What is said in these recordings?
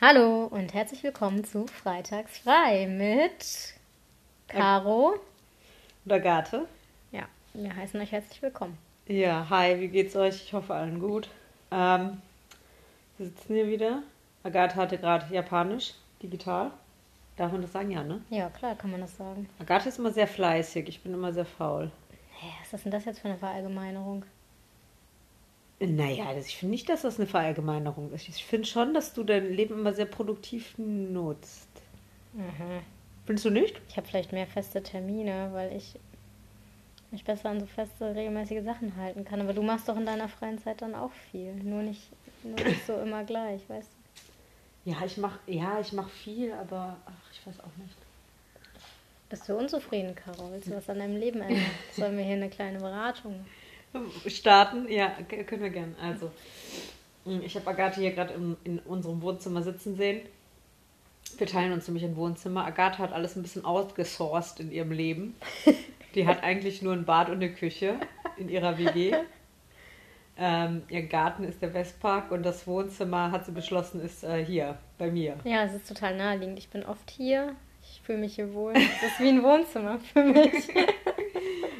Hallo und herzlich willkommen zu Freitags frei mit Caro. Und Agathe. Ja, wir heißen euch herzlich willkommen. Ja, hi, wie geht's euch? Ich hoffe allen gut. Ähm, wir sitzen hier wieder. Agathe hatte gerade Japanisch, digital. Darf man das sagen? Ja, ne? Ja, klar kann man das sagen. Agathe ist immer sehr fleißig, ich bin immer sehr faul. Hä, was ist denn das jetzt für eine Verallgemeinerung? Naja, das, ich finde nicht, dass das eine Verallgemeinerung ist. Ich finde schon, dass du dein Leben immer sehr produktiv nutzt. Mhm. Findest du nicht? Ich habe vielleicht mehr feste Termine, weil ich mich besser an so feste, regelmäßige Sachen halten kann. Aber du machst doch in deiner freien Zeit dann auch viel. Nur nicht, nur nicht so immer gleich, weißt du? Ja, ich mach, ja, ich mach viel, aber ach, ich weiß auch nicht. Bist du unzufrieden, Caro? Willst du was an deinem Leben ändern? Sollen wir hier eine kleine Beratung? Starten? Ja, können wir gern. Also, mh, ich habe Agathe hier gerade in unserem Wohnzimmer sitzen sehen. Wir teilen uns nämlich ein Wohnzimmer. Agathe hat alles ein bisschen outgesourced in ihrem Leben. Die hat eigentlich nur ein Bad und eine Küche in ihrer WG. Ähm, ihr Garten ist der Westpark und das Wohnzimmer, hat sie beschlossen, ist äh, hier bei mir. Ja, es ist total naheliegend. Ich bin oft hier. Ich fühle mich hier wohl. Das ist wie ein Wohnzimmer für mich.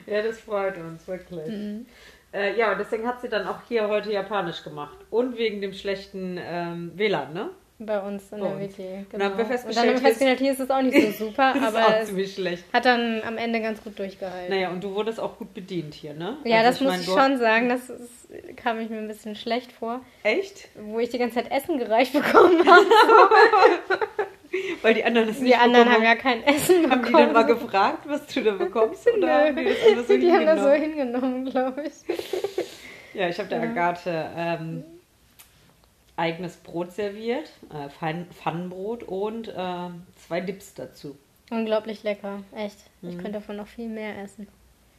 Ja, das freut uns, wirklich. Mhm. Äh, ja, und deswegen hat sie dann auch hier heute Japanisch gemacht. Und wegen dem schlechten ähm, WLAN, ne? Bei uns in Bei der. WG. Und Genau. dann haben wir Und festgestellt, dann haben wir festgestellt, hier ist es auch nicht so super, aber auch es ziemlich schlecht. hat dann am Ende ganz gut durchgehalten. Naja, und du wurdest auch gut bedient hier, ne? Ja, Also das muss mein, ich schon sagen. Das ist, kam ich mir ein bisschen schlecht vor, Echt? wo ich die ganze Zeit Essen gereicht bekommen habe. Weil die anderen das Die nicht anderen haben bekommen ja kein Essen Haben die dann bekommen. mal gefragt, was du da bekommst? Oder haben die das einfach so die haben das so hingenommen? hingenommen, glaube ich. Ja, ich habe der Agathe ähm, eigenes Brot serviert, äh, Pfann- Pfannenbrot und äh, zwei Dips dazu. Unglaublich lecker, echt. Ich Mhm. könnte davon noch viel mehr essen.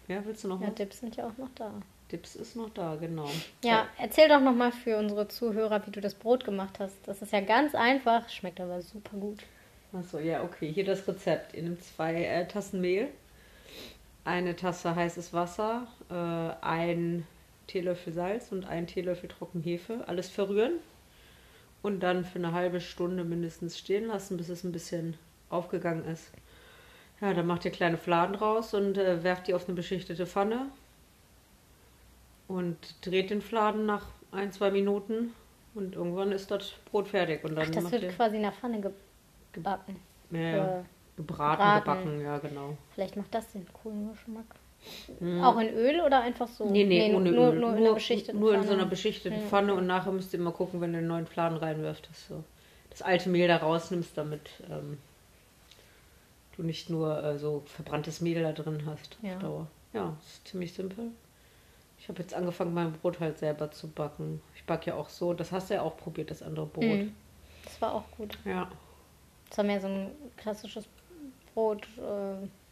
Ja, willst du noch Ja, was? Dips sind ja auch noch da. Dips ist noch da, genau. Ja, erzähl doch nochmal für unsere Zuhörer, wie du das Brot gemacht hast. Das ist ja ganz einfach, schmeckt aber super gut. Achso, ja, okay. Hier das Rezept. Ihr nehmt zwei äh, Tassen Mehl, eine Tasse heißes Wasser, äh, ein Teelöffel Salz und ein Teelöffel Trockenhefe. Alles verrühren und dann für eine halbe Stunde mindestens stehen lassen, bis es ein bisschen aufgegangen ist. Ja, dann macht ihr kleine Fladen raus und äh, werft die auf eine beschichtete Pfanne und dreht den Fladen nach ein, zwei Minuten und irgendwann ist das Brot fertig. Und dann Ach, das wird ihr quasi in der Pfanne ge gebacken. ja, ja. Gebraten, Gebraten. gebacken, ja, genau. vielleicht macht das den coolen Geschmack. Auch in Öl oder einfach so? Hm. Nee, nee, ohne nur, Öl. Nur, in einer beschichteten nur in so einer beschichteten Ja, Pfanne und nachher müsst ihr mal gucken, wenn du den neuen Fladen reinwirft, dass du das alte Mehl da rausnimmst, damit ähm, du nicht nur äh, so verbranntes Mehl da drin hast Ja. auf Dauer. Ja, ist ziemlich simpel. Ich habe jetzt angefangen, mein Brot halt selber zu backen. Ich backe ja auch so, das hast du ja auch probiert, das andere Brot. Mhm. Das war auch gut. Ja. Das war mehr so ein klassisches Brot,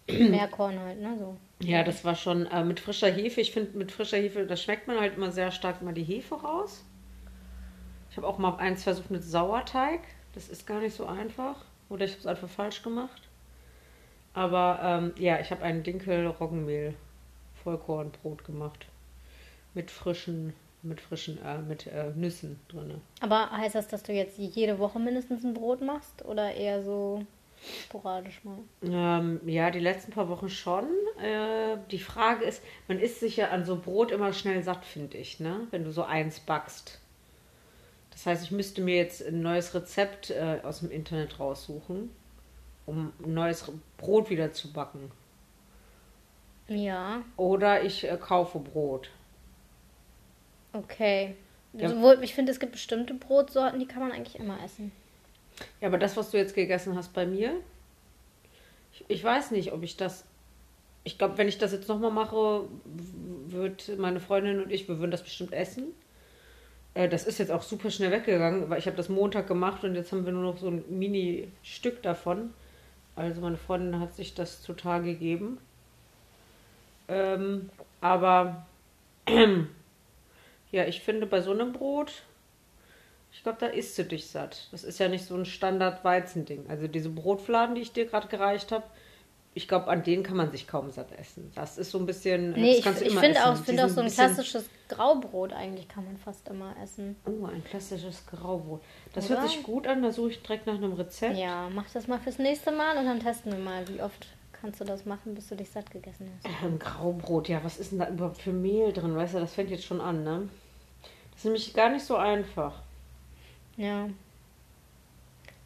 äh, Meerkorn halt, ne? So. Ja, das war schon äh, mit frischer Hefe. Ich finde, mit frischer Hefe, da schmeckt man halt immer sehr stark mal die Hefe raus. Ich habe auch mal eins versucht mit Sauerteig. Das ist gar nicht so einfach. Oder ich habe es einfach falsch gemacht. Aber ähm, ja, ich habe ein Dinkel-Roggenmehl Vollkornbrot gemacht. Mit frischen, mit frischen, äh, mit äh, Nüssen drin. Aber heißt das, dass du jetzt jede Woche mindestens ein Brot machst oder eher so sporadisch mal? Ähm, ja, die letzten paar Wochen schon. Äh, die Frage ist, man isst sich ja an so Brot immer schnell satt, finde ich, ne? Wenn du so eins backst. Das heißt, ich müsste mir jetzt ein neues Rezept äh, aus dem Internet raussuchen, um ein neues Brot wieder zu backen. Ja, Oder ich äh, kaufe Brot. Okay. Ja. Sowohl, ich finde, es gibt bestimmte Brotsorten, die kann man eigentlich immer essen. Ja, aber das, was du jetzt gegessen hast bei mir, ich, ich weiß nicht, ob ich das. Ich glaube, wenn ich das jetzt nochmal mache, wird meine Freundin und ich, wir würden das bestimmt essen. Äh, Das ist jetzt auch super schnell weggegangen, weil ich habe das Montag gemacht und jetzt haben wir nur noch so ein Mini-Stück davon. Also meine Freundin hat sich das total gegeben. Ähm, aber ja, ich finde bei so einem Brot, ich glaube, da isst du dich satt. Das ist ja nicht so ein Standard-Weizending. Also diese Brotfladen, die ich dir gerade gereicht habe, ich glaube, an denen kann man sich kaum satt essen. Das ist so ein bisschen. Nee, ich, ich finde auch, find auch so ein klassisches Graubrot eigentlich kann man fast immer essen. Oh, ein klassisches Graubrot. Das Oder? hört sich gut an, da suche ich direkt nach einem Rezept. Ja, mach das mal fürs nächste Mal und dann testen wir mal, wie oft kannst du das machen, bis du dich satt gegessen hast. Ähm, Graubrot, ja, was ist denn da überhaupt für Mehl drin? Weißt du, das fängt jetzt schon an, ne? Das ist nämlich gar nicht so einfach. Ja.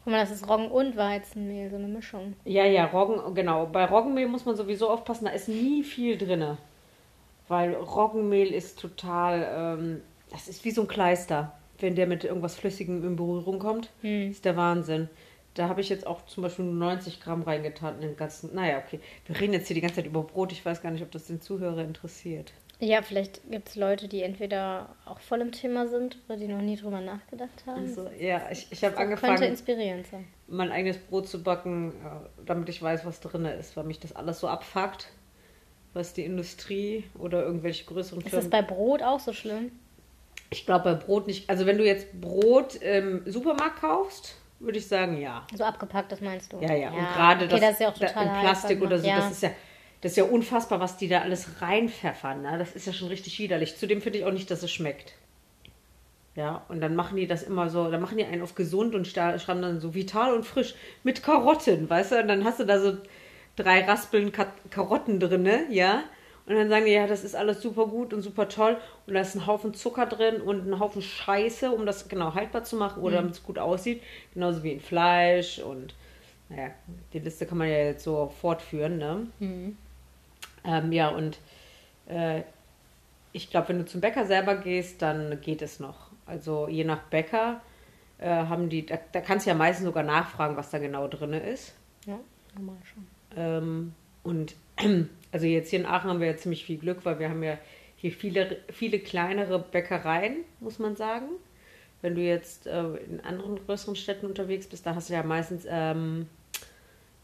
Guck mal, das ist Roggen und Weizenmehl, so eine Mischung. Ja, ja, Roggen, genau. Bei Roggenmehl muss man sowieso aufpassen, da ist nie viel drin. Weil Roggenmehl ist total, ähm, das ist wie so ein Kleister. Wenn der mit irgendwas Flüssigem in Berührung kommt, Hm. ist der Wahnsinn. Da habe ich jetzt auch zum Beispiel nur 90 Gramm reingetan in den ganzen. Naja, okay. Wir reden jetzt hier die ganze Zeit über Brot. Ich weiß gar nicht, ob das den Zuhörer interessiert. Ja, vielleicht gibt es Leute, die entweder auch voll im Thema sind oder die noch nie drüber nachgedacht haben. Also, ja, ich, ich habe das könnte angefangen, inspirierend sein. mein eigenes Brot zu backen, äh, damit ich weiß, was drin ist, weil mich das alles so abfuckt, was die Industrie oder irgendwelche größeren Ist das Firmen. bei Brot auch so schlimm? Ich glaube bei Brot nicht. Also wenn du jetzt Brot im Supermarkt kaufst, würde ich sagen, ja. So abgepackt, das meinst du? Ja, ja. Und gerade okay, das, ist ja auch da- total in Plastik einfach oder so, gemacht. das ist ja. Das ist ja unfassbar, was die da alles reinpfeffern. Ne? Das ist ja schon richtig widerlich. Zudem finde ich auch nicht, dass es schmeckt. Ja, und dann machen die das immer so, dann machen die einen auf gesund und schreiben dann so vital und frisch mit Karotten, weißt du? Und dann hast du da so drei Raspeln Ka Karotten drin, ja? Und dann sagen die, ja, das ist alles super gut und super toll. Und da ist ein Haufen Zucker drin und ein Haufen Scheiße, um das genau haltbar zu machen oder damit es gut aussieht. Genauso wie in Fleisch und, naja, die Liste kann man ja jetzt so fortführen, ne? Mhm. Ähm, ja, und äh, ich glaube, wenn du zum Bäcker selber gehst, dann geht es noch. Also je nach Bäcker äh, haben die, da, da kannst du ja meistens sogar nachfragen, was da genau drin ist. Ja, normal schon. Ähm, und also jetzt hier in Aachen haben wir ja ziemlich viel Glück, weil wir haben ja hier viele, viele kleinere Bäckereien, muss man sagen. Wenn du jetzt äh, in anderen größeren Städten unterwegs bist, da hast du ja meistens ähm,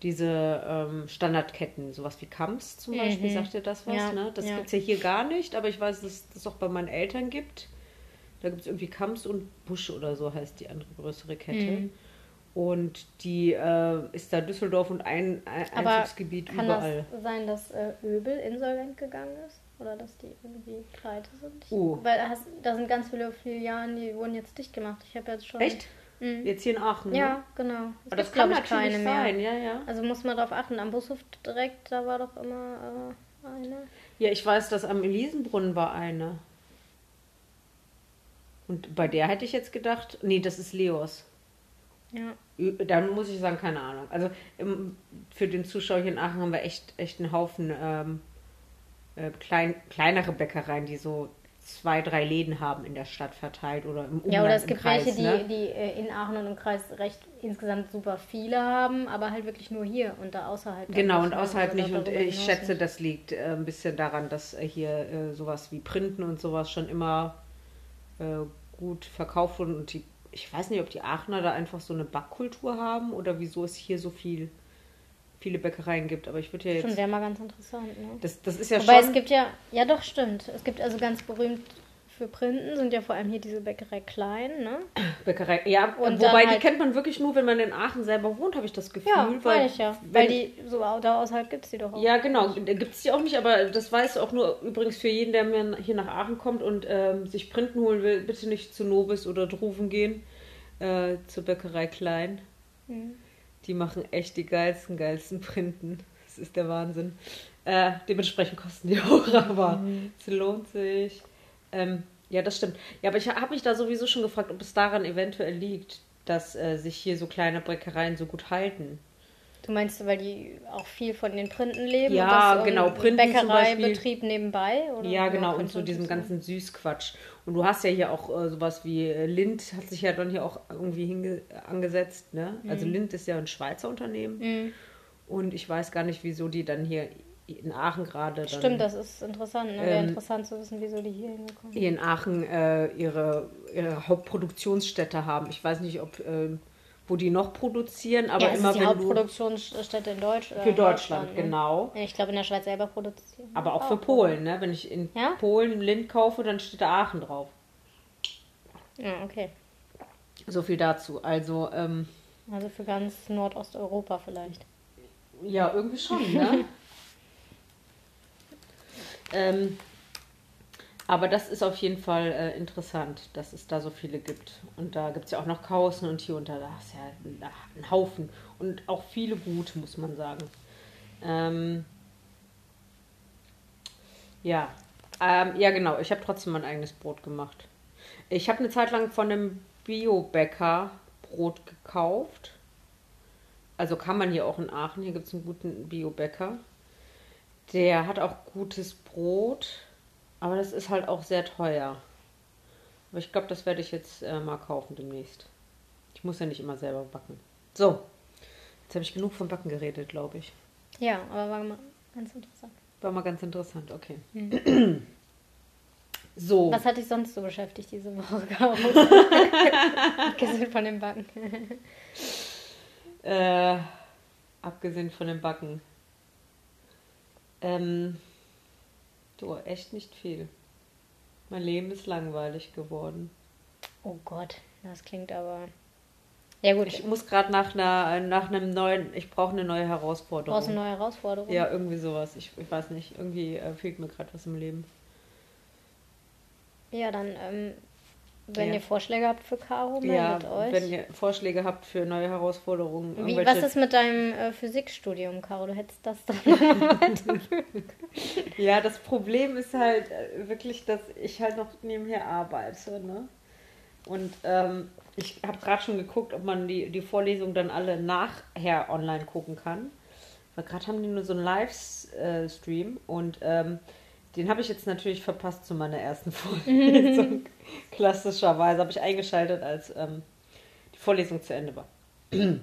diese ähm, Standardketten, sowas wie Kamps zum Beispiel, Mhm. sagt dir das was? Ja, ne? Das ja. gibt es ja hier gar nicht, aber ich weiß, dass es das auch bei meinen Eltern gibt. Da gibt es irgendwie Kamps und Busch oder so heißt die andere größere Kette. Mhm. Und die äh, ist da Düsseldorf und ein, ein Aber Einzugsgebiet Kann überall. das sein, dass äh, Öbel insolvent gegangen ist? Oder dass die irgendwie pleite sind? Ich- Oh. Weil da hast, da sind ganz viele Filialen, die wurden jetzt dicht gemacht. Ich habe jetzt schon. Echt? Mhm. Jetzt hier in Aachen? Ne? Ja, genau. Es Aber das gibt, kann natürlich keine mehr. sein, ja, ja. Also muss man darauf achten. Am Bushof direkt, da war doch immer äh, eine. Ja, ich weiß, dass am Elisenbrunnen war eine. Und bei der hätte ich jetzt gedacht, nee, das ist Leos. Ja. Dann muss ich sagen, keine Ahnung. Also im, für den Zuschauer hier in Aachen haben wir echt, echt einen Haufen ähm, äh, klein, kleinere Bäckereien, die so zwei, drei Läden haben in der Stadt verteilt oder im Umland, Ja, oder es gibt Kreis, welche, die, ne? die äh, in Aachen und im Kreis recht insgesamt super viele haben, aber halt wirklich nur hier und da außerhalb. Genau, und außerhalb nicht. Und ich schätze, nicht. das liegt äh, ein bisschen daran, dass äh, hier äh, sowas wie Printen und sowas schon immer äh, gut verkauft wurden. Und die, ich weiß nicht, ob die Aachener da einfach so eine Backkultur haben oder wieso es hier so viel, viele Bäckereien gibt. Aber ich würde ja Schon jetzt. wäre mal ganz interessant, ne? Das, das ist ja Wobei schon. es gibt ja, ja doch, stimmt. Es gibt also ganz berühmt für Printen, sind ja vor allem hier diese Bäckerei Klein, ne? Bäckerei. Ja, Und wobei die halt- kennt man wirklich nur, wenn man in Aachen selber wohnt, habe ich das Gefühl. Ja, weil, ich ja. Weil die, so da außerhalb gibt es die doch auch. Ja, genau. Gibt es die auch nicht, aber das weiß auch nur übrigens für jeden, der mir hier nach Aachen kommt und ähm, sich Printen holen will, bitte nicht zu Nobis oder Druven gehen, äh, zur Bäckerei Klein. Mhm. Die machen echt die geilsten, geilsten Printen. Das ist der Wahnsinn. Äh, dementsprechend kosten die auch, aber es lohnt sich. Ähm, ja, das stimmt. Ja, aber ich habe mich da sowieso schon gefragt, ob es daran eventuell liegt, dass äh, sich hier so kleine Bäckereien so gut halten. Du meinst, weil die auch viel von den Printen leben? Ja, und das genau, Printen Bäckereibetrieb nebenbei? Oder Ja, genau, und Print so diesem ganzen Süßquatsch. Und du hast ja hier auch äh, sowas wie äh, Lind, hat sich ja dann hier auch irgendwie angesetzt, ne? Also Lind ist ja ein Schweizer Unternehmen. Mhm. Und ich weiß gar nicht, wieso die dann hier in Aachen gerade dann Stimmt, das ist interessant. Ne? Wäre Ähm, interessant zu wissen, wieso die hier hingekommen sind. hier in Aachen äh, ihre, ihre Hauptproduktionsstätte haben. Ich weiß nicht, ob ähm, wo die noch produzieren, aber ja, immer ist die wenn du Hauptproduktionsstätte in Deutsch, äh, für Deutschland, ne? genau. Ich glaube, in der Schweiz selber produzieren. Aber auch für Polen, ne? Wenn ich in Ja? Polen Lind kaufe, dann steht da Aachen drauf. Ja, okay. So viel dazu. Also, ähm, Also für ganz Nordosteuropa vielleicht. Ja, irgendwie schon, ne? ähm, aber das ist auf jeden Fall äh, interessant, dass es da so viele gibt. Und da gibt es ja auch noch Kausen und hier und da, da ist ja ein, ein Haufen. Und auch viele gute, muss man sagen. Ähm, ja. Ähm, ja, genau. Ich habe trotzdem mein eigenes Brot gemacht. Ich habe eine Zeit lang von einem Bio-Bäcker Brot gekauft. Also kann man hier auch in Aachen. Hier gibt es einen guten Bio-Bäcker. Der hat auch gutes Brot, aber das ist halt auch sehr teuer. Aber ich glaube, das werde ich jetzt äh, mal kaufen demnächst. Ich muss ja nicht immer selber backen. So, jetzt habe ich genug vom Backen geredet, glaube ich. Ja, aber war mal ganz interessant. War mal ganz interessant, okay. Mhm. So. Was hat dich sonst so beschäftigt diese Woche? Abgesehen von dem Backen. Äh, abgesehen von dem Backen. Ähm, du, echt nicht viel. Mein Leben ist langweilig geworden. Oh Gott, das klingt aber. Ja gut, Ich muss gerade nach einer nach einem neuen, ich brauche eine neue Herausforderung. brauchst eine neue Herausforderung. Ja, irgendwie sowas. Ich, ich weiß nicht. Irgendwie äh, fehlt mir gerade was im Leben. Ja, dann, ähm, wenn Ja. ihr Vorschläge habt für Caro, Ja, meldet euch. wenn ihr Vorschläge habt für neue Herausforderungen. Wie, was ist mit deinem äh, Physikstudium, Caro? Du hättest das doch noch weiterführen Ja, das Problem ist halt äh, wirklich, dass ich halt noch nebenher arbeite. Ne? Und ähm, ich habe gerade schon geguckt, ob man die, die Vorlesungen dann alle nachher online gucken kann. Weil gerade haben die nur so einen Livestream und ähm, den habe ich jetzt natürlich verpasst zu meiner ersten Vorlesung. Klassischerweise habe ich eingeschaltet, als ähm, die Vorlesung zu Ende war. ähm,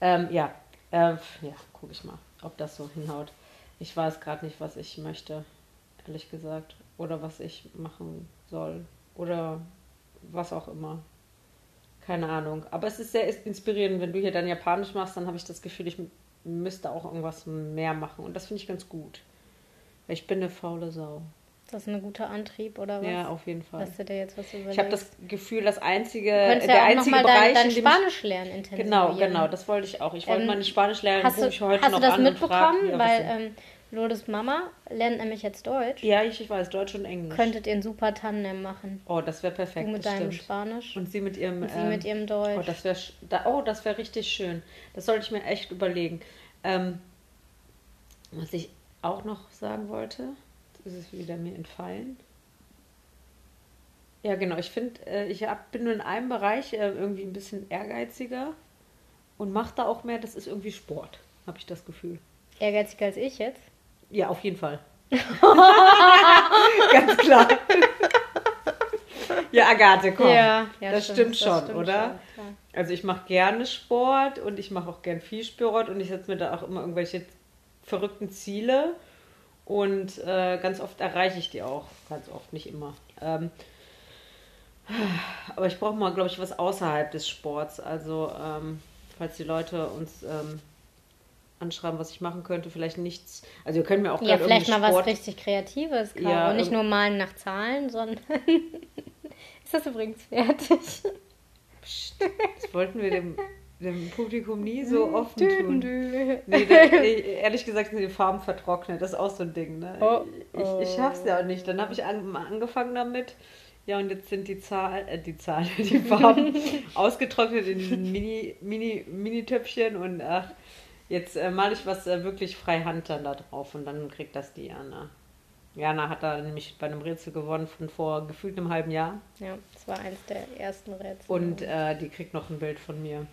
ja, äh, ja, gucke ich mal, ob das so hinhaut. Ich weiß gerade nicht, was ich möchte, ehrlich gesagt. Oder was ich machen soll. Oder was auch immer. Keine Ahnung. Aber es ist sehr inspirierend, wenn du hier dann Japanisch machst, dann habe ich das Gefühl, ich müsste auch irgendwas mehr machen. Und das finde ich ganz gut. Ich bin eine faule Sau. Ist das ein guter Antrieb oder was? Ja, auf jeden Fall. Hast du dir jetzt was überlegt? Ich habe das Gefühl, das einzige, du könntest der ja auch einzige nochmal Bereich, dein, dein Spanisch lernen intensivieren. Genau, genau, das wollte ich auch. Ich wollte Ähm, meine Spanischlehrerin Hast du, ich heute hast noch du das mitbekommen? ja, Weil ähm, Lourdes Mama lernt nämlich jetzt Deutsch. ja, ich, ich weiß, Deutsch und Englisch. Könntet ihr ein super Tandem machen. Oh, das wäre perfekt. Du mit das deinem. Spanisch Und sie mit ihrem. und sie ähm, mit ihrem Deutsch. Oh, das wäre da, oh, das wäre richtig schön. Das sollte ich mir echt überlegen. Ähm, was ich auch noch sagen wollte, ist es wieder mir entfallen. Ja, genau. Ich finde, äh, ich hab, bin nur in einem Bereich äh, irgendwie ein bisschen ehrgeiziger und mache da auch mehr. Das ist irgendwie Sport, habe ich das Gefühl. Ehrgeiziger als ich jetzt. Ja, auf jeden Fall. Ganz klar. ja, Agathe, komm. ja, das stimmt schon, stimmt oder? schon. Also ich mache gerne Sport und ich mache auch gern viel Sport und ich setze mir da auch immer irgendwelche verrückten Ziele und äh, ganz oft erreiche ich die auch. Ganz oft, nicht immer. Ähm, aber ich brauche mal, glaube ich, was außerhalb des Sports. Also ähm, falls die Leute uns ähm, anschreiben, was ich machen könnte, vielleicht nichts. Also ihr könnt mir auch Ja, vielleicht mal irgendwie was Sport richtig Kreatives, Caro. Ja, Und nicht nur malen nach Zahlen, sondern. Ist das übrigens fertig? Psst, das wollten wir dem, dem Publikum nie so offen tun. Nee, da, ich- ehrlich gesagt sind die Farben vertrocknet. Das ist auch so ein Ding. Ne? Oh, ich, ich schaff's ja auch nicht. Dann habe ich an, angefangen damit. Ja, und jetzt sind die Zahlen, äh, die Zahlen, die Farben ausgetrocknet in diesen Mini, Mini, Mini-Töpfchen und ach, jetzt äh, male ich was äh, wirklich freihand dann da drauf und dann kriegt das die Jana. Jana hat da nämlich bei einem Rätsel gewonnen von vor gefühlt einem halben Jahr Ja, das war eins der ersten Rätsel. und äh, die kriegt noch ein Bild von mir.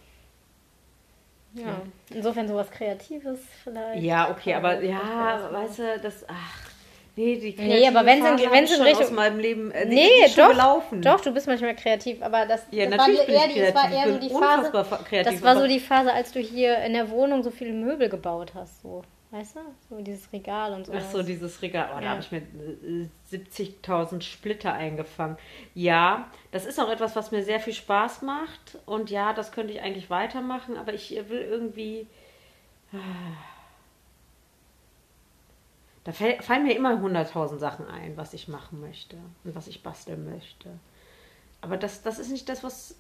Ja. Insofern sowas Kreatives vielleicht. Ja, okay, aber ja, weißt du, das, ach, nee, die Nee, aber wenn's in- Phase hab wenn's in Richtung- aus meinem Leben, äh, Nee, doch, gelaufen. Doch, du bist manchmal kreativ, aber das, Ja, das war eher, die, das war eher so die Phase. kreativ, Das war so die Phase, als du hier in der Wohnung so viele Möbel gebaut hast, so. Weißt du? So dieses Regal und so. Ach so, dieses Regal. Oh, da Ja. habe ich mir äh, 70.000 Splitter eingefangen. Ja, das ist auch etwas, was mir sehr viel Spaß macht. Und ja, das könnte ich eigentlich weitermachen, aber ich äh, will irgendwie. ah. Da fallen mir immer 100.000 Sachen ein, was ich machen möchte und was ich basteln möchte. Aber das, das ist nicht das, was.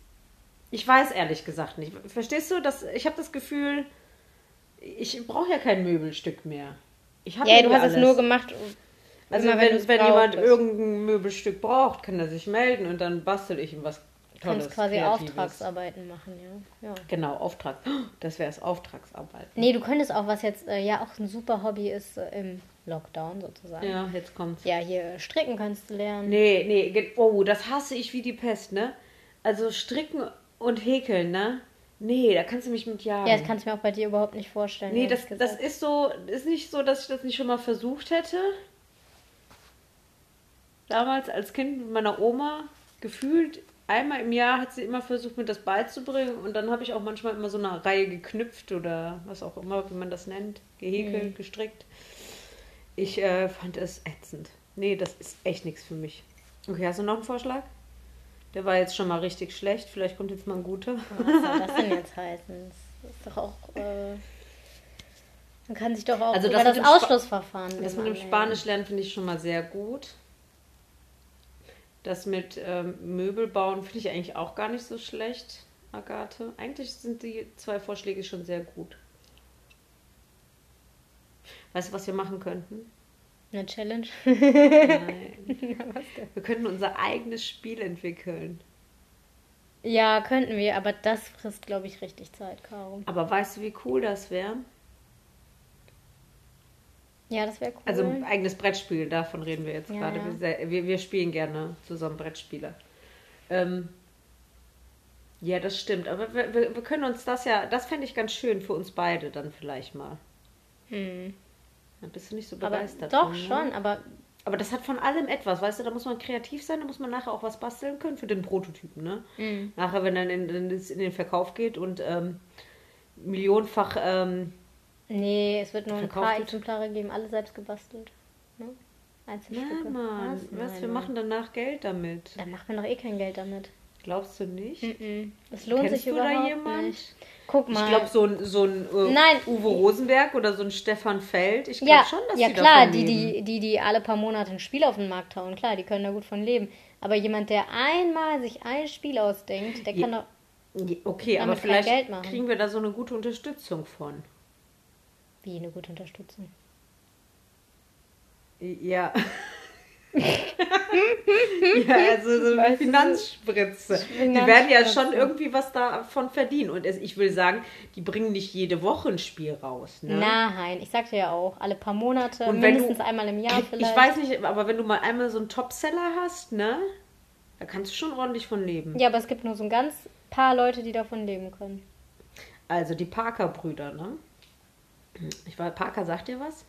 Ich weiß ehrlich gesagt nicht. Verstehst du? Das, ich habe das Gefühl, Ich brauche ja kein Möbelstück mehr. Ich hab Ja, ja du hast es alles. nur gemacht. Also immer, wenn, du's wenn jemand brauchtest. irgendein Möbelstück braucht, kann er sich melden und dann bastel ich ihm was Du Tolles, kannst quasi Kreatives. Auftragsarbeiten machen, ja. ja. Genau, Auftrag. Das wäre es, Auftragsarbeit. Nee, du könntest auch, was jetzt äh, ja auch ein super Hobby ist äh, im Lockdown sozusagen. Ja. Ja, jetzt kommt's. hier stricken kannst du lernen. Nee, nee, oh, das hasse ich wie die Pest, ne? Also stricken und häkeln, ne? Nee, da kannst du mich mit jagen. Ja, das kannst du mir auch bei dir überhaupt nicht vorstellen. Nee, das, das ist so, ist nicht so, dass ich das nicht schon mal versucht hätte. Damals als Kind mit meiner Oma gefühlt einmal im Jahr hat sie immer versucht, mir das beizubringen und dann habe ich auch manchmal immer so eine Reihe geknüpft oder was auch immer, wie man das nennt, gehäkelt, Mhm. gestrickt. Ich äh, fand es ätzend. Nee, das ist echt nichts für mich. Okay, hast du noch einen Vorschlag? Der war jetzt schon mal richtig schlecht. Vielleicht kommt jetzt mal ein guter. Was soll das denn jetzt heißen? Das ist doch auch. Äh, man kann sich doch auch Also über das das, dem Spa- Ausschlussverfahren. Das mit dem. Spanisch lernen finde ich schon mal sehr gut. Das mit ähm, Möbel bauen finde ich eigentlich auch gar nicht so schlecht, Agathe. Eigentlich sind die zwei Vorschläge schon sehr gut. Weißt du, was wir machen könnten? Eine Challenge. Nein. Wir könnten unser eigenes Spiel entwickeln. ja, könnten wir, aber das frisst, glaube ich, richtig Zeit, Caro. Aber weißt du, wie cool das wäre? Ja, das wäre cool. Also ein eigenes Brettspiel, davon reden wir jetzt Ja, gerade. ja. Wir, wir spielen gerne zusammen Brettspiele. Ähm, ja, das stimmt. Aber wir, wir, wir können uns das ja, das fände ich ganz schön für uns beide dann vielleicht mal. hm. Da bist du nicht so Aber begeistert. doch von, ne? schon, aber Aber das hat von allem etwas, weißt du, da muss man kreativ sein, da muss man nachher auch was basteln können für den Prototypen, ne? hm. Nachher, wenn dann in, in, in den Verkauf geht und ähm, millionenfach ähm, nee, es wird nur ein paar wird. Exemplare geben, alle selbst gebastelt. Ne? Einzelstücke. Na Mann, was, Nein, wir machen danach Geld damit. Da macht man doch eh kein Geld damit. Glaubst du nicht? Mhm. Es lohnt Kennst sich du da überhaupt jemand? nicht. Guck mal. Ich glaube, so ein, so ein äh, Nein. Uwe Rosenberg oder so ein Stefan Feld, ich glaube ja, schon, dass ja die klar, davon die, leben. die, die, die alle paar Monate ein Spiel auf den Markt hauen, klar, die können da gut von leben. Aber jemand, der einmal sich ein Spiel ausdenkt, der Ja. kann doch. Okay, aber damit kein vielleicht Geld machen. kriegen wir da so eine gute Unterstützung von. Wie eine gute Unterstützung. Ja. ja, also so eine Finanzspritze. Die werden ja schon irgendwie was davon verdienen. Und ich will sagen, die bringen nicht jede Woche ein Spiel raus. Ne? Nein, ich sagte ja auch, alle paar Monate, Und mindestens du- einmal im Jahr vielleicht. Ich weiß nicht, aber wenn du mal einmal so einen Topseller hast, ne? Da kannst du schon ordentlich von leben. Ja, aber es gibt nur so ein ganz paar Leute, die davon leben können. Also die Parker-Brüder, ne? Ich war, Parker sagt dir was?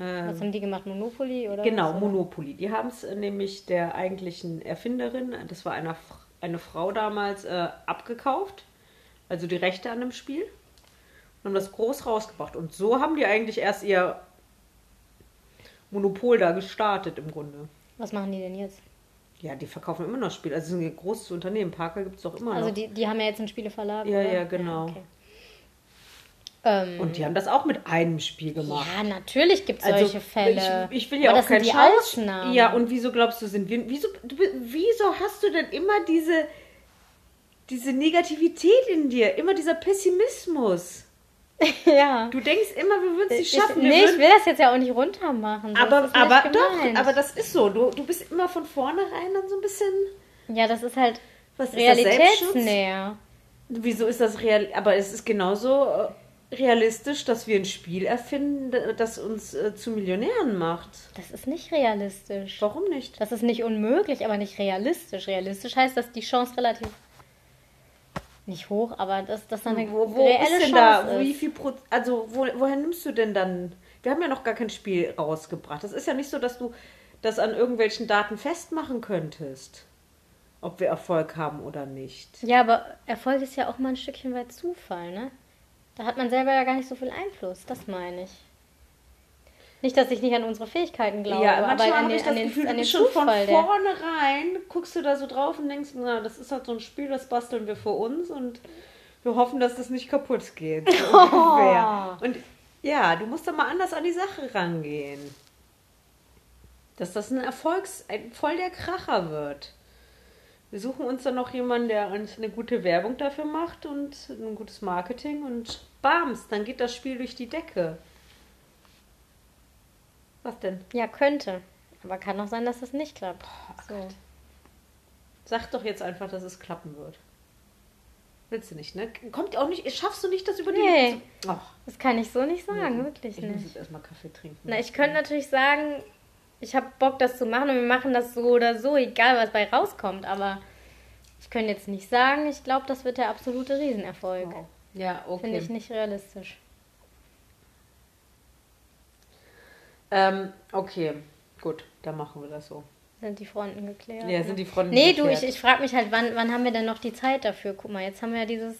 Ähm, Was haben die gemacht? Monopoly oder Genau, was? Monopoly. Die haben es nämlich der eigentlichen Erfinderin, das war eine, eine Frau damals, äh, abgekauft. Also die Rechte an dem Spiel. Und haben das groß rausgebracht. Und so haben die eigentlich erst ihr Monopol da gestartet im Grunde. Was machen die denn jetzt? Ja, die verkaufen immer noch Spiele. Also es ist ein großes Unternehmen. Parker gibt es doch immer Also noch. die, die haben ja jetzt einen Spieleverlag. Ja, oder? ja, genau. okay. Ähm, Und die haben das auch mit einem Spiel gemacht. ja, natürlich gibt es Also, solche Fälle. Ich, ich will ja Aber auch das sind kein die. Ausnahmen. Ja, und wieso glaubst du, sind wir. Wieso, du, wieso hast du denn immer diese, diese Negativität in dir? Immer dieser Pessimismus? ja. Du denkst immer, wir würden es nicht Ich, schaffen. Wir nee, ich will das jetzt ja auch nicht runter machen. so aber aber doch, aber das ist so. Du, du bist immer von vornherein dann so ein bisschen. Ja, das ist halt Was ist das, realitätsnäher. Wieso ist das real? Aber es ist genauso äh, realistisch, dass wir ein Spiel erfinden, das uns äh, zu Millionären macht. Das ist nicht realistisch. Warum nicht? Das ist nicht unmöglich, aber nicht realistisch. Realistisch heißt, dass die Chance relativ nicht hoch, aber dass das dann eine Wo, wo reelle ist denn Chance da, ist. wie viel Pro also wo, woher nimmst du denn dann? Wir haben ja noch gar kein Spiel rausgebracht. Das ist ja nicht so, dass du das an irgendwelchen Daten festmachen könntest, ob wir Erfolg haben oder nicht. Ja, aber Erfolg ist ja auch mal ein Stückchen weit Zufall, ne? Da hat man selber ja gar nicht so viel Einfluss, das meine ich. Nicht, dass ich nicht an unsere Fähigkeiten glaube, ja, aber an den, ich das an den, Gefühl, an den schon von Zufall, der... vornherein, guckst du da so drauf und denkst, na, das ist halt so ein Spiel, das basteln wir für uns und wir hoffen, dass das nicht kaputt geht. So ungefähr. Und ja, du musst da mal anders an die Sache rangehen. Dass das ein Erfolgs-, ein voll der Kracher wird. Wir suchen uns dann noch jemanden, der uns eine gute Werbung dafür macht und ein gutes Marketing und bams, dann geht das Spiel durch die Decke. Was denn? Ja, könnte. Aber kann auch sein, dass es nicht klappt. so. Sag doch jetzt einfach, dass es klappen wird. Willst du nicht, ne? Kommt auch nicht, schaffst du nicht, das über die Nee. Zu... Das kann ich so nicht sagen, wirklich ich muss nicht. jetzt erstmal Kaffee trinken. Na, ich könnte natürlich sagen, ich habe Bock, das zu machen und wir machen das so oder so, egal was bei rauskommt. Aber ich könnte jetzt nicht sagen, ich glaube, das wird der absolute Riesenerfolg. Oh. Ja, okay. Finde ich nicht realistisch. Ähm, okay, gut, dann machen wir das so. Sind die Fronten geklärt? Ja, sind die Fronten Nee, du, geklärt. ich, ich frage mich halt, wann, wann haben wir denn noch die Zeit dafür? Guck mal, jetzt haben wir ja dieses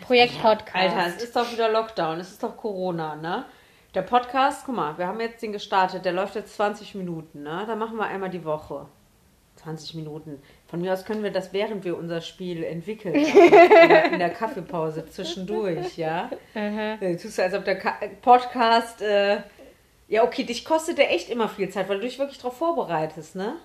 Projekt Podcast. Alter, es ist doch wieder Lockdown, es ist doch Corona, ne? Der Podcast, guck mal, wir haben jetzt den gestartet, der läuft jetzt 20 Minuten, ne? Da machen wir einmal die Woche. 20 Minuten. Von mir aus können wir das, während wir unser Spiel entwickeln, in der Kaffeepause zwischendurch, ja? Mhm. Du tust so, als ob der Ka Podcast, äh, ja, okay, dich kostet der echt immer viel Zeit, weil du dich wirklich darauf vorbereitest, ne?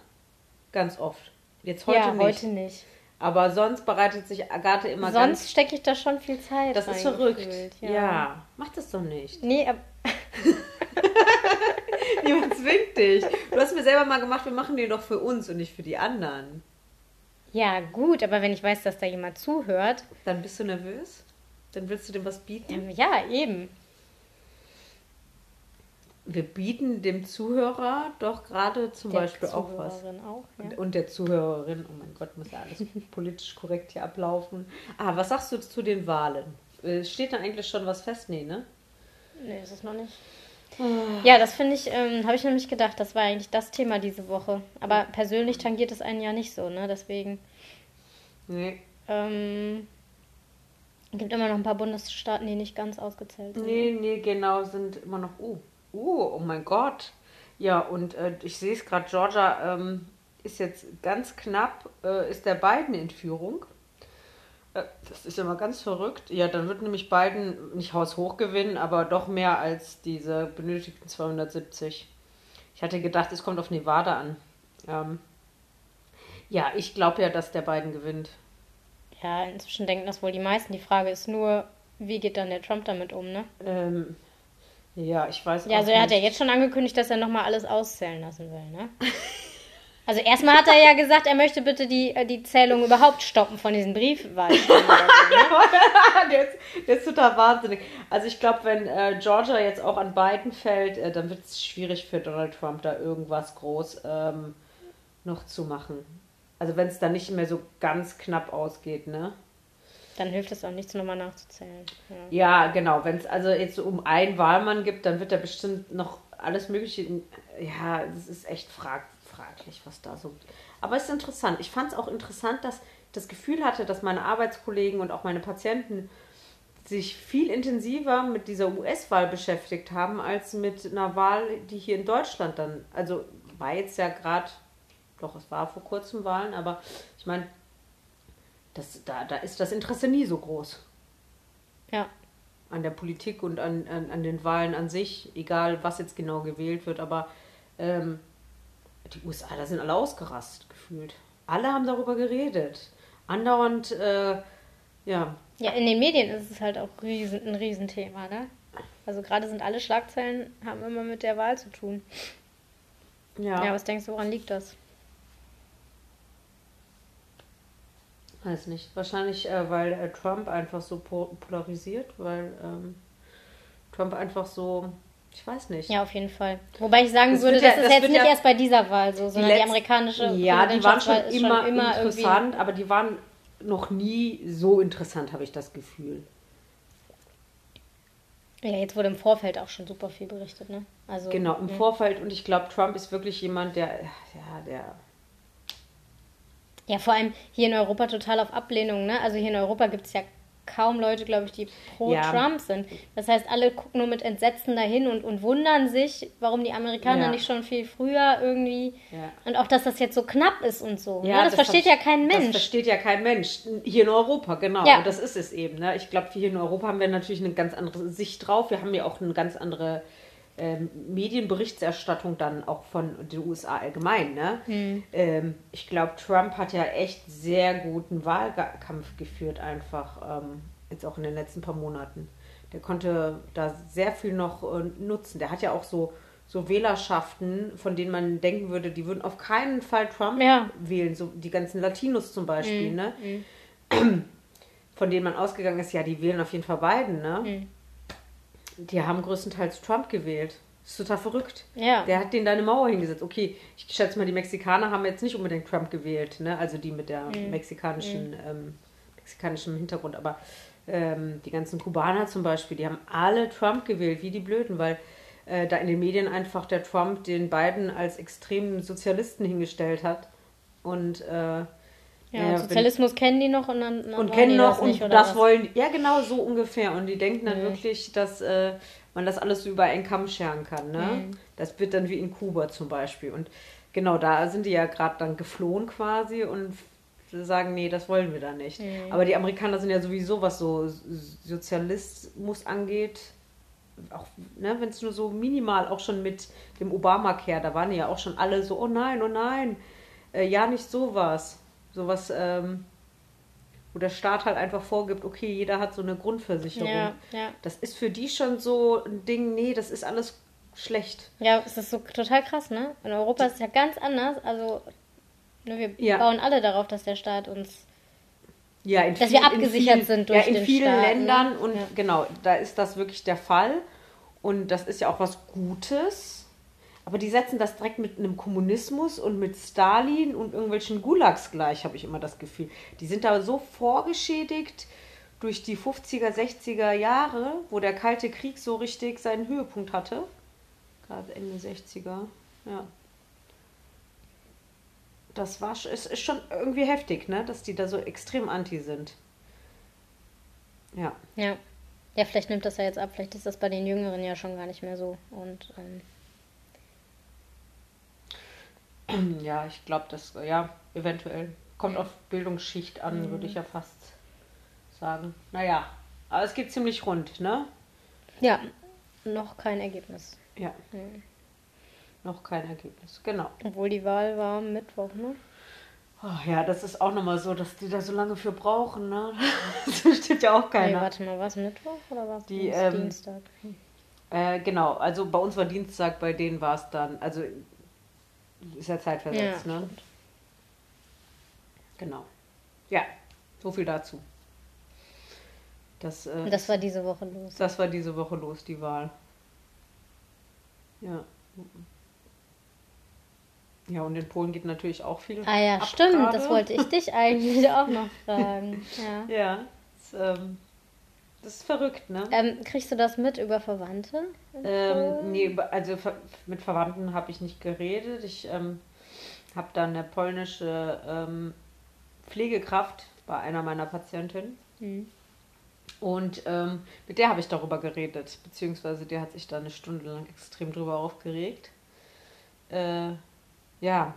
Ganz oft. Jetzt heute ja, nicht. heute nicht. Aber sonst bereitet sich Agathe immer Sonst stecke ich da schon viel Zeit ganz. Das ist verrückt. gefühlt, Ja. mach das doch nicht. Nee, ab, Niemand zwingt dich. Du hast mir selber mal gemacht, wir machen den doch für uns und nicht für die anderen. ja, gut, aber wenn ich weiß, dass da jemand zuhört, Dann bist du nervös? Dann willst du dem was bieten? ja, eben. Wir bieten dem Zuhörer doch gerade zum Der Beispiel auch was. Zuhörerin auch, ja. Und, und der Zuhörerin, oh mein Gott, muss ja alles politisch korrekt hier ablaufen. Ah, was sagst du zu den Wahlen? Äh, Steht da eigentlich schon was fest? Nee, ne? Nee, ist es noch nicht. Ah. Ja, das finde ich, ähm, habe ich nämlich gedacht, das war eigentlich das Thema diese Woche. Aber persönlich tangiert es einen ja nicht so, ne? Deswegen Nee. ähm, gibt immer noch ein paar Bundesstaaten, die nicht ganz ausgezählt sind. Nee, nee, genau, sind immer noch. Uh, uh, oh mein Gott. Ja, und äh, ich sehe es gerade, Georgia ähm, ist jetzt ganz knapp, äh, ist der Biden in Führung. Äh, das ist immer ganz verrückt. Ja, dann wird nämlich Biden nicht haushoch gewinnen, aber doch mehr als diese benötigten 270. Ich hatte gedacht, es kommt auf Nevada an. Ähm, ja, ich glaube ja, dass der Biden gewinnt. Ja, inzwischen denken das wohl die meisten. Die Frage ist nur, wie geht dann der Trump damit um, ne? Ähm, ja, ich weiß Ja, auch also er hat ja nicht. jetzt schon angekündigt, dass er nochmal alles auszählen lassen will, ne? Also erstmal hat er ja gesagt, er möchte bitte die, äh, die Zählung überhaupt stoppen von diesen Briefwahlstimmen. ne? der, ist, der ist total wahnsinnig. Also ich glaube, wenn äh, Georgia jetzt auch an Biden fällt, äh, dann wird es schwierig für Donald Trump, da irgendwas groß ähm, noch zu machen. Also wenn es dann nicht mehr so ganz knapp ausgeht, ne? Dann hilft es auch nichts, nochmal nachzuzählen. Ja. Ja, genau. Wenn es also jetzt um einen Wahlmann gibt, dann wird er bestimmt noch alles Mögliche. Ja, das ist echt frag, fraglich, was da so. Aber es ist interessant. Ich fand es auch interessant, dass ich das Gefühl hatte, dass meine Arbeitskollegen und auch meine Patienten sich viel intensiver mit dieser US-Wahl beschäftigt haben, als mit einer Wahl, die hier in Deutschland dann. Also war jetzt ja gerade, doch, es war vor kurzem Wahlen, aber ich meine, das, da, da ist das Interesse nie so groß ja. an der Politik und an, an, an den Wahlen an sich, egal was jetzt genau gewählt wird, aber ähm, die USA, da sind alle ausgerastet gefühlt. Alle haben darüber geredet. Andauernd, äh, ja, Ja, in den Medien ist es halt auch riesen, ein Riesenthema, ne? Also gerade sind alle Schlagzeilen, haben immer mit der Wahl zu tun. ja, Ja, was denkst du, woran liegt das? Weiß nicht. Wahrscheinlich, äh, weil äh, Trump einfach so po polarisiert, weil ähm, Trump einfach so, ich weiß nicht. Ja, auf jeden Fall. Wobei ich sagen Das würde, ja- das ist das jetzt nicht ja- erst bei dieser Wahl so, sondern die, letz- amerikanische Ja, die waren schon ist immer, irgendwie- interessant, aber die waren noch nie so interessant, habe ich das Gefühl. Ja, jetzt wurde im Vorfeld auch schon super viel berichtet, ne? Also, Genau, im ne? Vorfeld und ich glaube, Trump ist wirklich jemand, der, ja, der, Ja, vor allem hier in Europa total auf Ablehnung, ne? Also hier in Europa gibt es ja kaum Leute, glaube ich, die pro Ja. Trump sind. Das heißt, alle gucken nur mit Entsetzen dahin und, und wundern sich, warum die Amerikaner Ja. nicht schon viel früher irgendwie. Ja. Und auch, dass das jetzt so knapp ist und so. ne? Das, das versteht ver- ja kein Das Mensch. versteht ja kein Mensch. Hier in Europa, genau. Ja. Und das ist es eben. Ne? Ich glaube, hier in Europa haben wir natürlich eine ganz andere Sicht drauf. Wir haben ja auch eine ganz andere ähm, Medienberichterstattung dann auch von den USA allgemein. Ne? Mhm. Ähm, ich glaube, Trump hat ja echt sehr guten Wahlkampf geführt, einfach ähm, jetzt auch in den letzten paar Monaten. Der konnte da sehr viel noch äh, nutzen. Der hat ja auch so, so Wählerschaften, von denen man denken würde, die würden auf keinen Fall Trump Ja. wählen. So die ganzen Latinos zum Beispiel, Mhm. ne? Mhm. von denen man ausgegangen ist, ja, die wählen auf jeden Fall Biden, ne? Mhm. Die haben größtenteils Trump gewählt. Das ist total verrückt. Ja. Der hat denen da eine Mauer hingesetzt. Okay, ich schätze mal, die Mexikaner haben jetzt nicht unbedingt Trump gewählt, ne? Also die mit der Mhm. mexikanischen, ähm, mexikanischen Hintergrund. Aber ähm, die ganzen Kubaner zum Beispiel, die haben alle Trump gewählt, wie die Blöden, weil äh, da in den Medien einfach der Trump den beiden als extremen Sozialisten hingestellt hat. Und äh, ja, ja, Sozialismus kennen die noch und dann, dann und wollen kennen die noch das nicht, und oder das was? wollen ja genau so ungefähr und die denken dann Mhm. wirklich, dass äh, man das alles so über einen Kamm scheren kann, ne? Mhm. Das wird dann wie in Kuba zum Beispiel und genau da sind die ja gerade dann geflohen quasi und sagen, nee, das wollen wir da nicht. Mhm. Aber die Amerikaner sind ja sowieso, was so Sozialismus angeht, auch ne, wenn es nur so minimal, auch schon mit dem Obamacare, da waren die ja auch schon alle so, oh nein, oh nein, äh, ja nicht sowas, sowas, ähm, wo der Staat halt einfach vorgibt, okay, jeder hat so eine Grundversicherung. Ja, ja. Das ist für die schon so ein Ding, nee, das ist alles schlecht. Ja, es ist so total krass, ne? In Europa ist es ja ganz anders. Also, ne, wir Ja. bauen alle darauf, dass der Staat uns. Ja, in Dass wir viel- in abgesichert vielen- sind durch ja, in den vielen Staat, ne? Ländern und Ja. genau, da ist das wirklich der Fall und das ist ja auch was Gutes. Aber die setzen das direkt mit einem Kommunismus und mit Stalin und irgendwelchen Gulags gleich, habe ich immer das Gefühl. Die sind da so vorgeschädigt durch die 50er, 60er Jahre, wo der Kalte Krieg so richtig seinen Höhepunkt hatte. Gerade Ende 60er, ja. Das war, es ist schon irgendwie heftig, ne? dass die da so extrem anti sind. Ja. Ja. Ja, vielleicht nimmt das ja jetzt ab. Vielleicht ist das bei den Jüngeren ja schon gar nicht mehr so. Und ähm, Ja, ich glaube, das, ja, eventuell. Kommt auf Bildungsschicht an, Mhm. würde ich ja fast sagen. Naja, aber es geht ziemlich rund, ne? ja, noch kein Ergebnis. Ja, Mhm. noch kein Ergebnis. Genau. Obwohl die Wahl war am Mittwoch, ne? Oh, ja, das ist auch nochmal so, dass die da so lange für brauchen, ne? Das versteht ja auch Nee, keiner. warte mal, war es Mittwoch oder war es ähm, Dienstag? Hm. Äh, genau, also bei uns war Dienstag, bei denen war es dann, also ist ja zeitversetzt, Ja, ne? stimmt. Genau. Ja, so viel dazu. Das, äh, Das war diese Woche los. Das war diese Woche los, die Wahl. Ja. Ja, und in Polen geht natürlich auch viel. Ah ja, stimmt, gerade. das wollte ich dich eigentlich auch noch fragen. Ja. Ja, das, ähm, das ist verrückt, ne? Ähm, kriegst du das mit über Verwandte? Ähm, nee, über- also mit Verwandten habe ich nicht geredet. Ich ähm, habe dann eine polnische ähm, Pflegekraft bei einer meiner Patientinnen. Hm. Und ähm, mit der habe ich darüber geredet, beziehungsweise der hat sich da eine Stunde lang extrem drüber aufgeregt. Äh, ja,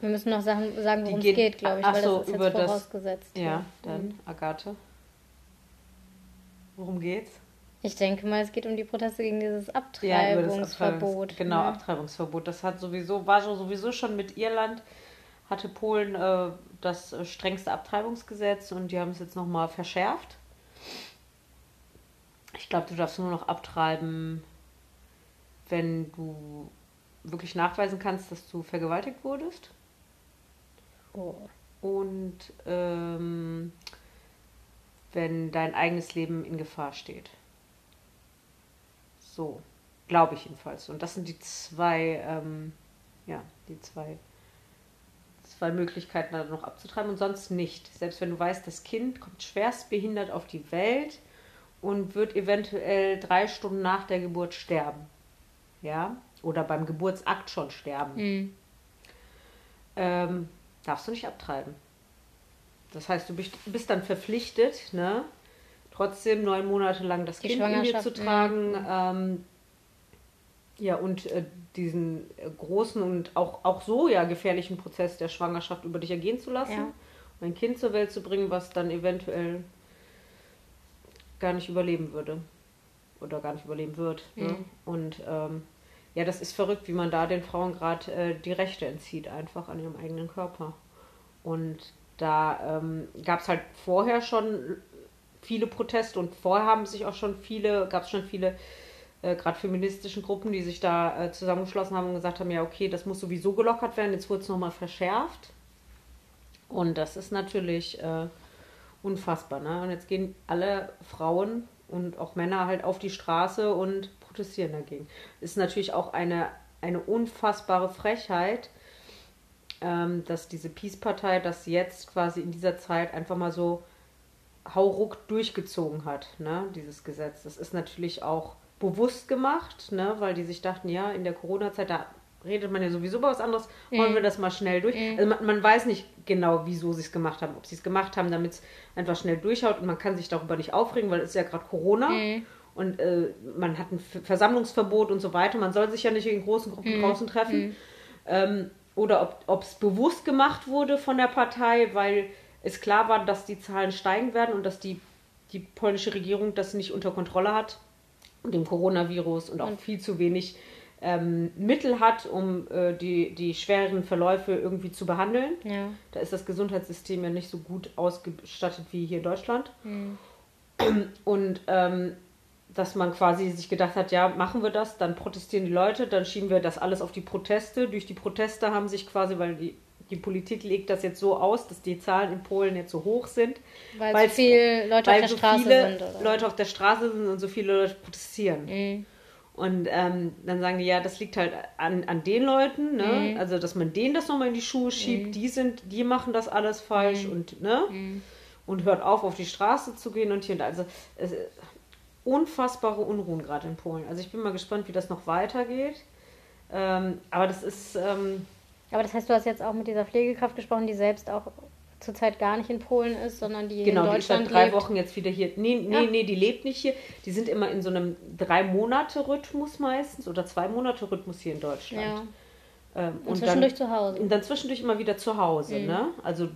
Wir müssen noch sagen, sagen worum es geht- glaube ich, weil so, das ist über jetzt das- vorausgesetzt. ja, dann Mhm. Agathe. Worum geht's? Ich denke mal, es geht um die Proteste gegen dieses Abtreibungsverbot. Abtreibungs- Genau, ne? Abtreibungsverbot. Das hat sowieso, war so- sowieso schon mit Irland, hatte Polen äh, das äh, strengste Abtreibungsgesetz und die haben es jetzt nochmal verschärft. Ich glaube, du darfst nur noch abtreiben, wenn du wirklich nachweisen kannst, dass du vergewaltigt wurdest. Oh. und ähm, wenn dein eigenes Leben in Gefahr steht. So, glaube ich jedenfalls. Und das sind die zwei, ähm, ja, die zwei, zwei Möglichkeiten, da noch abzutreiben und sonst nicht. Selbst wenn du weißt, das Kind kommt schwerst behindert auf die Welt und wird eventuell drei Stunden nach der Geburt sterben. Ja, oder beim Geburtsakt schon sterben Hm. ähm, darfst du nicht abtreiben. Das heißt, du bist, dann verpflichtet, ne, trotzdem neun Monate lang das Die Kind in dir zu tragen. Ähm, ja, und äh, diesen äh, großen und auch, auch so ja gefährlichen Prozess der Schwangerschaft über dich ergehen zu lassen Ja. und ein Kind zur Welt zu bringen, was dann eventuell gar nicht überleben würde. oder gar nicht überleben wird. Ne? Mhm. Und ähm, ja, das ist verrückt, wie man da den Frauen gerade äh, die Rechte entzieht, einfach an ihrem eigenen Körper. Und da ähm, gab es halt vorher schon viele Proteste und vorher haben sich auch schon viele, gab es schon viele äh, gerade feministischen Gruppen, die sich da äh, zusammengeschlossen haben und gesagt haben, ja, okay, das muss sowieso gelockert werden, jetzt wurde es nochmal verschärft. Und das ist natürlich äh, unfassbar. Ne? Und jetzt gehen alle Frauen und auch Männer halt auf die Straße und protestieren dagegen. Ist natürlich auch eine, eine unfassbare Frechheit, ähm, dass diese Peace-Partei das jetzt quasi in dieser Zeit einfach mal so hauruck durchgezogen hat, ne, dieses Gesetz. Das ist natürlich auch bewusst gemacht, ne, weil die sich dachten, ja, in der Corona-Zeit, da redet man ja sowieso über was anderes, mhm. wollen wir das mal schnell durch. Mhm. Also man, man, weiß nicht genau, wieso sie es gemacht haben. Ob sie es gemacht haben, damit es einfach schnell durchhaut und man kann sich darüber nicht aufregen, weil es ist ja gerade Corona. Mhm. Und äh, man hat ein Versammlungsverbot und so weiter. Man soll sich ja nicht in großen Gruppen mhm. draußen treffen. Mhm. Ähm, oder ob es bewusst gemacht wurde von der Partei, weil es klar war, dass die Zahlen steigen werden und dass die, die polnische Regierung das nicht unter Kontrolle hat und dem Coronavirus und auch und viel zu wenig ähm, Mittel hat, um äh, die, die schweren Verläufe irgendwie zu behandeln. Ja. Da ist das Gesundheitssystem ja nicht so gut ausgestattet wie hier in Deutschland. Mhm. Und ähm, dass man quasi sich gedacht hat, ja, machen wir das, dann protestieren die Leute, dann schieben wir das alles auf die Proteste. Durch die Proteste haben sich quasi, weil die, die Politik legt das jetzt so aus, dass die Zahlen in Polen jetzt so hoch sind. Weil so viele Leute auf der so Straße sind. Oder? Leute auf der Straße sind und so viele Leute protestieren. Mhm. Und ähm, dann sagen die, ja, das liegt halt an, an den Leuten, ne? Mhm. Also, dass man denen das nochmal in die Schuhe schiebt, mhm. die sind, die machen das alles falsch mhm. und, ne? Mhm. Und hört auf, auf die Straße zu gehen und hier und da. Also, es, unfassbare Unruhen gerade in Polen. Also ich bin mal gespannt, wie das noch weitergeht. Ähm, aber das ist. Ähm, aber das heißt, du hast jetzt auch mit dieser Pflegekraft gesprochen, die selbst auch zurzeit gar nicht in Polen ist, sondern die genau, in Deutschland die ist seit drei lebt. Wochen jetzt wieder hier. Nee, nee, ja. nee, die lebt nicht hier. Die sind immer in so einem drei Monate Rhythmus meistens oder zwei Monate Rhythmus hier in Deutschland. Ja. Ähm, und, und zwischendurch dann, zu Hause. Und dann zwischendurch immer wieder zu Hause, mhm. ne? Also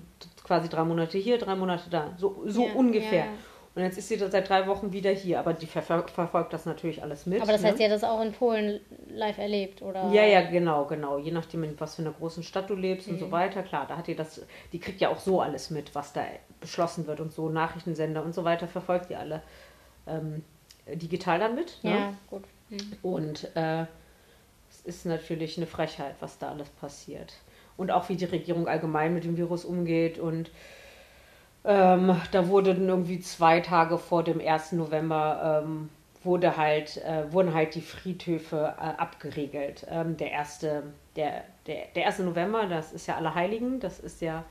quasi drei Monate hier, drei Monate da. So, so ja, ungefähr. Und jetzt ist sie seit drei Wochen wieder hier, aber die ver verfolgt das natürlich alles mit. Aber das ne? heißt, sie hat das auch in Polen live erlebt, oder? Ja, ja, genau, genau. Je nachdem, in was für einer großen Stadt du lebst mhm. und so mhm. weiter. Klar, da hat die das, die kriegt ja auch so alles mit, was da beschlossen wird und so, Nachrichtensender und so weiter, verfolgt die alle ähm, digital dann mit. Ne? Ja, gut. Mhm. Und äh, es ist natürlich eine Frechheit, was da alles passiert. Und auch wie die Regierung allgemein mit dem Virus umgeht und ähm, da wurde dann irgendwie zwei Tage vor dem 1. November ähm, wurde halt, äh, wurden halt die Friedhöfe äh, abgeriegelt. Ähm, der, erste, der, der, der 1. November, das ist ja Allerheiligen, das ist ja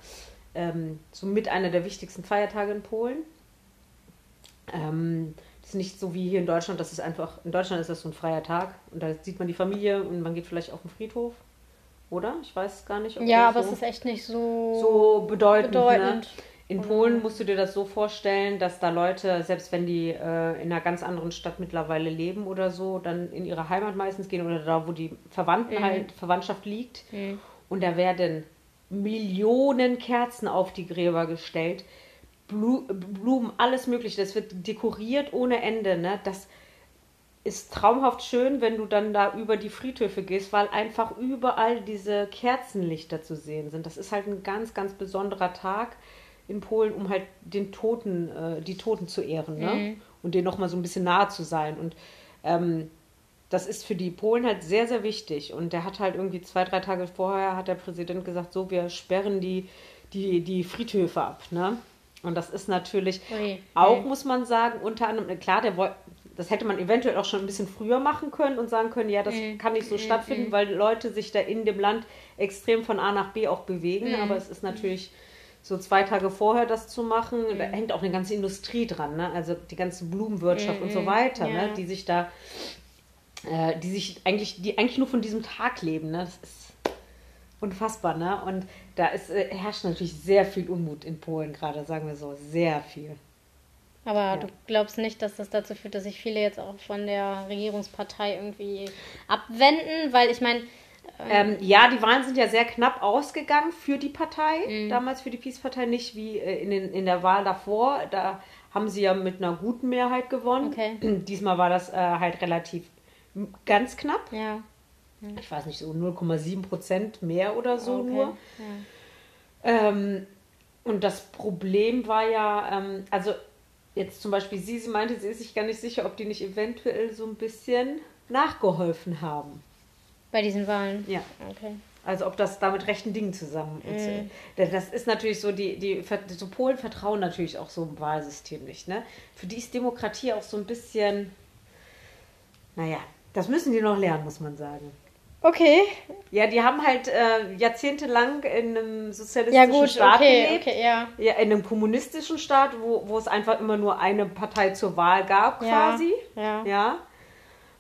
ähm, somit einer der wichtigsten Feiertage in Polen. Ähm, das ist nicht so wie hier in Deutschland, das ist einfach, in Deutschland ist das so ein freier Tag und da sieht man die Familie und man geht vielleicht auf den Friedhof. Oder? Ich weiß gar nicht. ja, aber so, es ist echt nicht so, so bedeutend. Ne? bedeutend. Ne? In Polen musst du dir das so vorstellen, dass da Leute, selbst wenn die äh, in einer ganz anderen Stadt mittlerweile leben oder so, dann in ihre Heimat meistens gehen oder da, wo die Verwandten mhm. halt, Verwandtschaft liegt. Mhm. Und da werden Millionen Kerzen auf die Gräber gestellt. Blu Blumen, alles Mögliche. Das wird dekoriert ohne Ende. Ne? Das ist traumhaft schön, wenn du dann da über die Friedhöfe gehst, weil einfach überall diese Kerzenlichter zu sehen sind. Das ist halt ein ganz, ganz besonderer Tag in Polen, um halt den Toten, äh, die Toten zu ehren ne? Mhm. und denen nochmal so ein bisschen nahe zu sein. Und ähm, das ist für die Polen halt sehr, sehr wichtig. Und der hat halt irgendwie zwei, drei Tage vorher, hat der Präsident gesagt, so, wir sperren die, die, die Friedhöfe ab. Ne? Und das ist natürlich Ui. auch, Ui. muss man sagen, unter anderem, klar, der das hätte man eventuell auch schon ein bisschen früher machen können und sagen können, ja, das mhm. kann nicht so mhm. stattfinden, weil Leute sich da in dem Land extrem von A nach B auch bewegen. Mhm. Aber es ist natürlich so zwei Tage vorher das zu machen, mhm. da hängt auch eine ganze Industrie dran, ne? also die ganze Blumenwirtschaft mhm. und so mhm. weiter, ne? ja. ne? die sich da, äh, die sich eigentlich, die eigentlich nur von diesem Tag leben. Ne? Das ist unfassbar, ne? Und da ist, äh, herrscht natürlich sehr viel Unmut in Polen gerade, sagen wir so, sehr viel. Aber ja. du glaubst nicht, dass das dazu führt, dass sich viele jetzt auch von der Regierungspartei irgendwie abwenden? Weil ich meine, Ähm, ja, die Wahlen sind ja sehr knapp ausgegangen für die Partei, Mhm. damals für die Peace-Partei, nicht wie äh, in, den, in der Wahl davor. Da haben sie ja mit einer guten Mehrheit gewonnen. Okay. Diesmal war das äh, halt relativ ganz knapp. Ja. Ich weiß nicht, so 0,7 Prozent mehr oder so okay. nur. Ja. Ähm, und das Problem war ja, ähm, also jetzt zum Beispiel sie, sie meinte, sie ist sich gar nicht sicher, ob die nicht eventuell so ein bisschen nachgeholfen haben. Bei diesen Wahlen. Ja. Okay. Also ob das da mit rechten Dingen zusammen ist. Denn das ist natürlich so, die, die so Polen vertrauen natürlich auch so im Wahlsystem nicht. Ne? Für die ist Demokratie auch so ein bisschen, naja, das müssen die noch lernen, muss man sagen. Okay. Ja, die haben halt äh, jahrzehntelang in einem sozialistischen Ja, gut, Staat okay, gelebt. okay, ja. Ja, in einem kommunistischen Staat, wo, wo es einfach immer nur eine Partei zur Wahl gab, Ja, quasi. ja. Ja.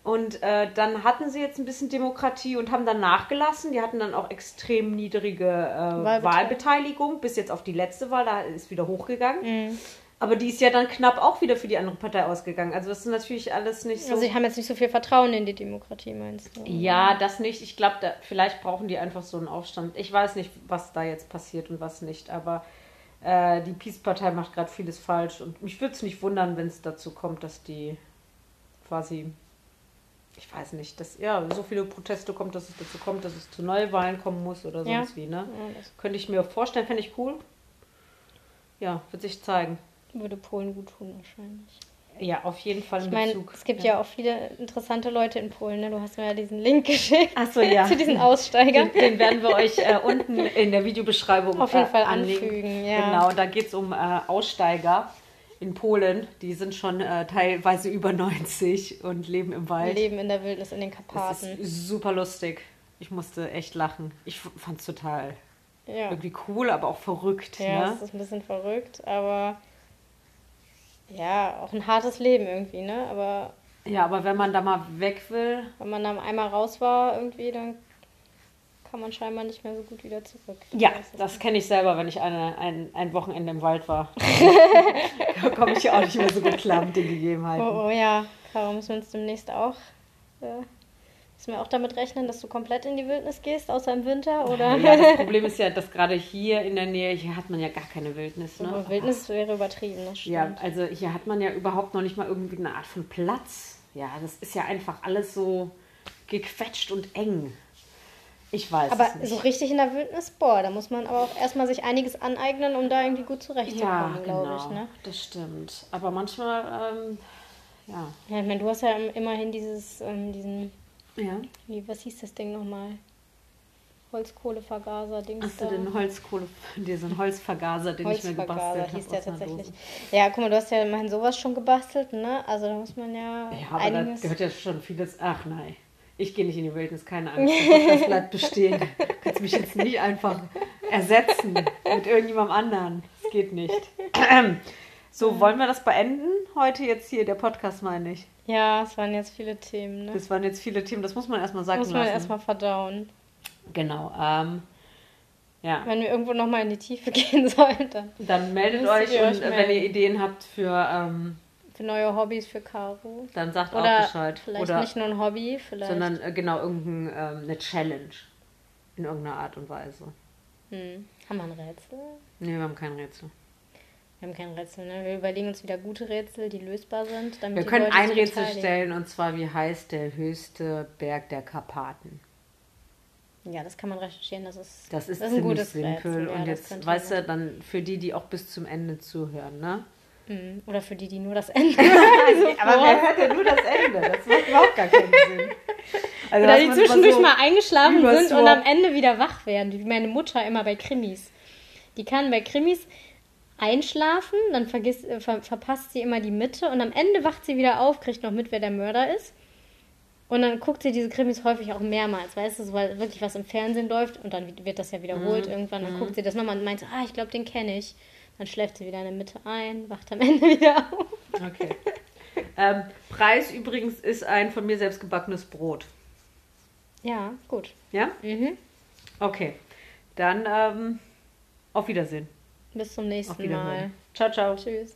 Und äh, dann hatten sie jetzt ein bisschen Demokratie und haben dann nachgelassen. Die hatten dann auch extrem niedrige äh, Wahlbeteiligung. Wahlbeteiligung, bis jetzt auf die letzte Wahl, da ist wieder hochgegangen. Mhm. Aber die ist ja dann knapp auch wieder für die andere Partei ausgegangen. Also das ist natürlich alles nicht so. Also sie haben jetzt nicht so viel Vertrauen in die Demokratie, meinst du? Ja, das nicht. Ich glaube, vielleicht brauchen die einfach so einen Aufstand. Ich weiß nicht, was da jetzt passiert und was nicht, aber äh, die Peace-Partei macht gerade vieles falsch und mich würde es nicht wundern, wenn es dazu kommt, dass die quasi, ich weiß nicht, dass ja so viele Proteste kommt, dass es dazu kommt, dass es zu Neuwahlen kommen muss oder Ja. sonst wie, ne? Ja, Könnte ich mir vorstellen, fände ich cool. Ja, wird sich zeigen. würde Polen gut tun wahrscheinlich. Ja, auf jeden Fall Ich meine, es gibt ja. auch viele interessante Leute in Polen. Ne? Du hast mir ja diesen Link geschickt Ach so, ja. zu diesen Aussteigern. Den, den werden wir euch äh, unten in der Videobeschreibung Auf jeden äh, Fall anlegen. anfügen, ja. Genau, da geht es um äh, Aussteiger in Polen. Die sind schon äh, teilweise über 90 und leben im Wald. leben in der Wildnis in den Das Karpaten. ist super lustig. Ich musste echt lachen. Ich fand es total Ja, irgendwie cool, aber auch verrückt. ja ne? es ist ein bisschen verrückt, aber ja, auch ein hartes Leben irgendwie, ne? Aber ja, aber wenn man da mal weg will, wenn man dann einmal raus war irgendwie, dann kann man scheinbar nicht mehr so gut wieder zurück. Ja, das kenne ich selber, wenn ich eine, ein, ein Wochenende im Wald war. da komme ich ja auch nicht mehr so gut klar mit den Gegebenheiten. Oh, oh ja, Caro, müssen wir uns demnächst auch. Äh, müssen wir auch damit rechnen, dass du komplett in die Wildnis gehst, außer im Winter? Oder? Ja, das Problem ist ja, dass gerade hier in der Nähe, hier hat man ja gar keine Wildnis. Ne? Aber Wildnis wäre übertrieben, das stimmt. Ja, also hier hat man ja überhaupt noch nicht mal irgendwie eine Art von Platz. Ja, das ist ja einfach alles so gequetscht und eng. Ich weiß aber es nicht. so richtig in der Wildnis, boah, da muss man aber auch erstmal sich einiges aneignen, um da irgendwie gut ja, zurechtzukommen, glaube genau, ich. Ne? das stimmt. Aber manchmal, ähm, ja. Ja, ich meine, du hast ja immerhin dieses, ähm, diesen, ja. wie, was hieß das Ding nochmal? Holzkohlevergaser-Dings Hast du den Holzkohle, diesen Holzvergaser, den ich mir gebastelt habe? hieß der tatsächlich. Dose? Ja, guck mal, du hast ja immerhin sowas schon gebastelt, ne? Also da muss man ja, Ja, aber da einiges... gehört ja schon vieles. Ach nein, ich gehe nicht in die Wildnis, keine Angst. Podcast bleibt bestehen. Du kannst mich jetzt nicht einfach ersetzen mit irgendjemandem anderen. Das geht nicht. So, wollen wir das beenden? Heute jetzt hier, der Podcast meine ich. Ja, es waren jetzt viele Themen, ne? Das waren jetzt viele Themen, das muss man erstmal sagen muss man erstmal verdauen. Genau. Ähm, ja, Wenn wir irgendwo nochmal in die Tiefe gehen sollen, dann dann meldet euch und euch äh, wenn ihr Ideen habt für, ähm, für neue Hobbys für Caro. dann sagt Oder auch Bescheid. vielleicht Oder, nicht nur ein Hobby, vielleicht. sondern äh, genau irgendein, ähm, eine Challenge. In irgendeiner Art und Weise. hm. Haben wir ein Rätsel? Nee, wir haben kein Rätsel. Wir haben kein Rätsel, ne? Wir überlegen uns wieder gute Rätsel, die lösbar sind. Damit Wir können Leute ein Rätsel beteiligen. stellen und zwar, wie heißt der höchste Berg der Karpaten? Ja, das kann man recherchieren, das ist, Das ist, ein ziemlich gutes simpel. Rätsel. Ja, und das jetzt, weißt du, dann für die, die auch bis zum Ende zuhören, ne? Mhm. Oder für die, die nur das Ende. Aber wer hört denn nur das Ende? Das macht überhaupt gar keinen Sinn. Also, Oder die zwischendurch so- mal eingeschlafen sind so- und am Ende wieder wach werden, wie meine Mutter immer bei Krimis. Die kann bei Krimis einschlafen, dann vergisst, äh, ver verpasst sie immer die Mitte und am Ende wacht sie wieder auf, kriegt noch mit, wer der Mörder ist. Und dann guckt sie diese Krimis häufig auch mehrmals, weißt du, so, weil wirklich was im Fernsehen läuft und dann wird das ja wiederholt irgendwann. Dann guckt sie das nochmal und meint so, ah, ich glaube, den kenne ich. Dann schläft sie wieder in der Mitte ein, wacht am Ende wieder auf. Okay. ähm, Preis übrigens ist ein von mir selbst gebackenes Brot. Ja, gut. Ja? Mhm. Okay. Dann ähm, auf Wiedersehen. Bis zum nächsten. Mal. Ciao, ciao. Tschüss.